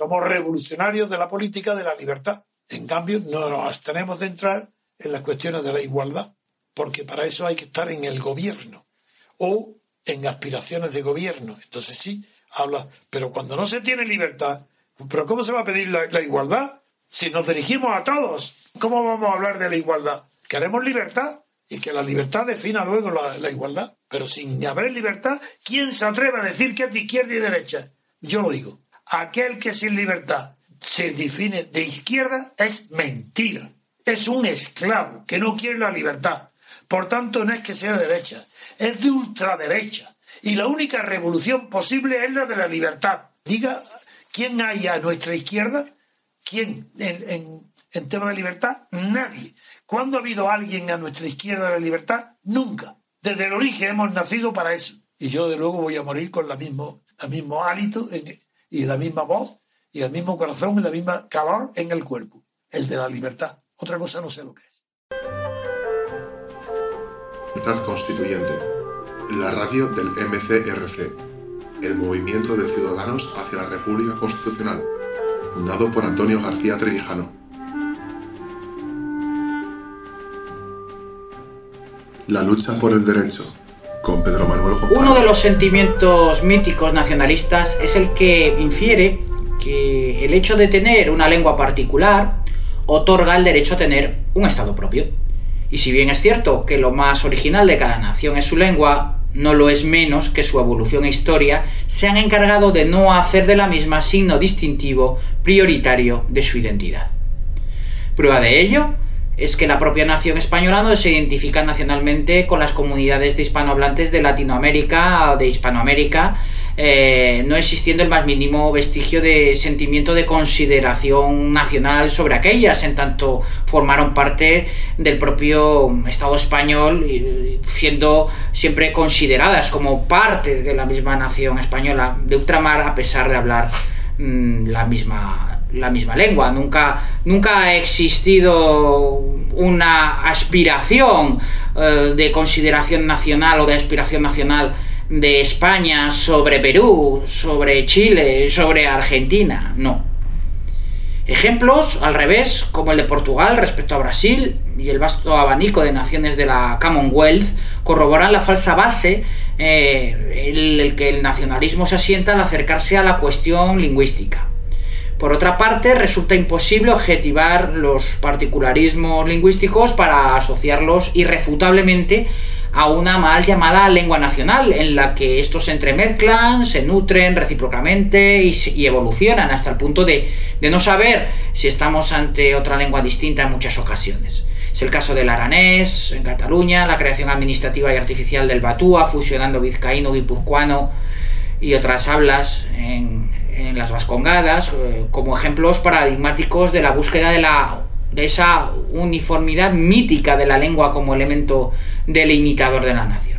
Somos revolucionarios de la política de la libertad. En cambio, no nos abstenemos de entrar en las cuestiones de la igualdad, porque para eso hay que estar en el gobierno o en aspiraciones de gobierno. Entonces sí, habla, pero cuando no se tiene libertad, ¿pero cómo se va a pedir la, igualdad? Si nos dirigimos a todos, ¿cómo vamos a hablar de la igualdad? Queremos libertad y que la libertad defina luego la, la igualdad. Pero sin haber libertad, ¿quién se atreve a decir que es de izquierda y derecha? Yo lo digo. Aquel que sin libertad se define de izquierda es mentira. Es un esclavo que no quiere la libertad. Por tanto, no es que sea derecha, es de ultraderecha. Y la única revolución posible es la de la libertad. Diga, ¿quién hay a nuestra izquierda? ¿Quién en, en, tema de libertad? Nadie. ¿Cuándo ha habido alguien a nuestra izquierda de la libertad? Nunca. Desde el origen hemos nacido para eso. Y yo, de luego, voy a morir con la mismo, el mismo hálito y la misma voz y el mismo corazón y la misma calor en el cuerpo. El de la libertad. Otra cosa no sé lo que es. Constituyente, la radio del MCRC, el Movimiento de Ciudadanos hacia la República Constitucional, fundado por Antonio García Trevijano. La lucha por el derecho, con Pedro. Uno de los sentimientos míticos nacionalistas es el que infiere que el hecho de tener una lengua particular otorga el derecho a tener un Estado propio. Y si bien es cierto que lo más original de cada nación es su lengua, no lo es menos que su evolución e historia se han encargado de no hacer de la misma signo distintivo prioritario de su identidad. Prueba de ello es que la propia nación española no se identifica nacionalmente con las comunidades de hispanohablantes de Latinoamérica, de Hispanoamérica, eh, no existiendo el más mínimo vestigio de sentimiento de consideración nacional sobre aquellas, en tanto formaron parte del propio Estado español, siendo siempre consideradas como parte de la misma nación española de ultramar, a pesar de hablar mm, la misma la misma lengua. Nunca, nunca ha existido una aspiración eh, de consideración nacional o de aspiración nacional de España sobre Perú, sobre Chile, sobre Argentina. No. Ejemplos, al revés, como el de Portugal respecto a Brasil y el vasto abanico de naciones de la Commonwealth, corroboran la falsa base eh, en el que el nacionalismo se asienta al acercarse a la cuestión lingüística. Por otra parte, resulta imposible objetivar los particularismos lingüísticos para asociarlos irrefutablemente a una mal llamada lengua nacional, en la que estos se entremezclan, se nutren recíprocamente y, evolucionan hasta el punto de, no saber si estamos ante otra lengua distinta en muchas ocasiones. Es el caso del aranés en Cataluña, la creación administrativa y artificial del batúa, fusionando vizcaíno, guipuzcoano y otras hablas en, las vascongadas, eh, como ejemplos paradigmáticos de la búsqueda de la de esa uniformidad mítica de la lengua como elemento delimitador de la nación.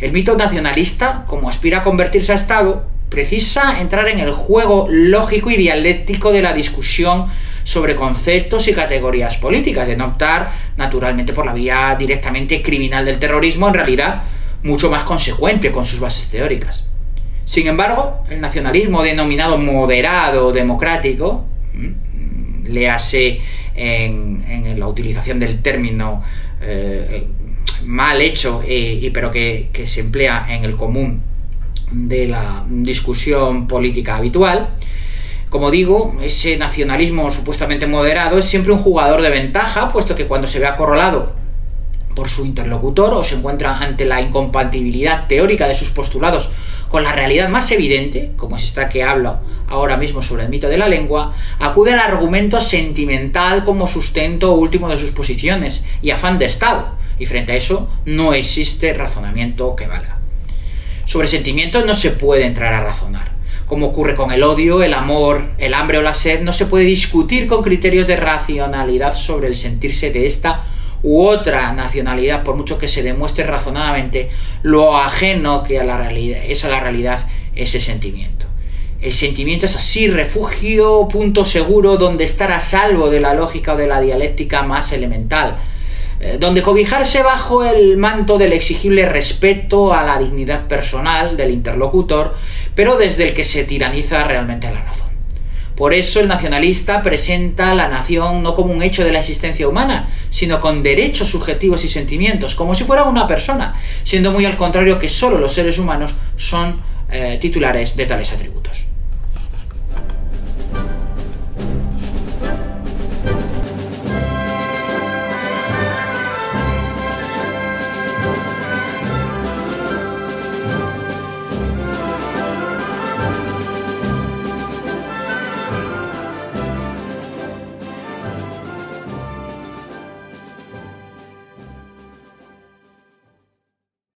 El mito nacionalista, como aspira a convertirse a Estado, precisa entrar en el juego lógico y dialéctico de la discusión sobre conceptos y categorías políticas, de no optar naturalmente por la vía directamente criminal del terrorismo, en realidad mucho más consecuente con sus bases teóricas. Sin embargo, el nacionalismo denominado moderado democrático, le hace en, la utilización del término eh, mal hecho, y, pero que, se emplea en el común de la discusión política habitual. Como digo, ese nacionalismo supuestamente moderado es siempre un jugador de ventaja, puesto que cuando se ve acorralado por su interlocutor o se encuentra ante la incompatibilidad teórica de sus postulados con la realidad más evidente, como es esta que hablo ahora mismo sobre el mito de la lengua, acude al argumento sentimental como sustento último de sus posiciones y afán de Estado, y frente a eso no existe razonamiento que valga. Sobre sentimientos no se puede entrar a razonar, como ocurre con el odio, el amor, el hambre o la sed, no se puede discutir con criterios de racionalidad sobre el sentirse de esta u otra nacionalidad, por mucho que se demuestre razonadamente lo ajeno que a la realidad, es a la realidad ese sentimiento. El sentimiento es así, refugio, punto seguro, donde estar a salvo de la lógica o de la dialéctica más elemental, eh, donde cobijarse bajo el manto del exigible respeto a la dignidad personal del interlocutor, pero desde el que se tiraniza realmente la razón. Por eso el nacionalista presenta a la nación no como un hecho de la existencia humana, sino con derechos subjetivos y sentimientos, como si fuera una persona, siendo muy al contrario que solo los seres humanos son eh, titulares de tales atributos.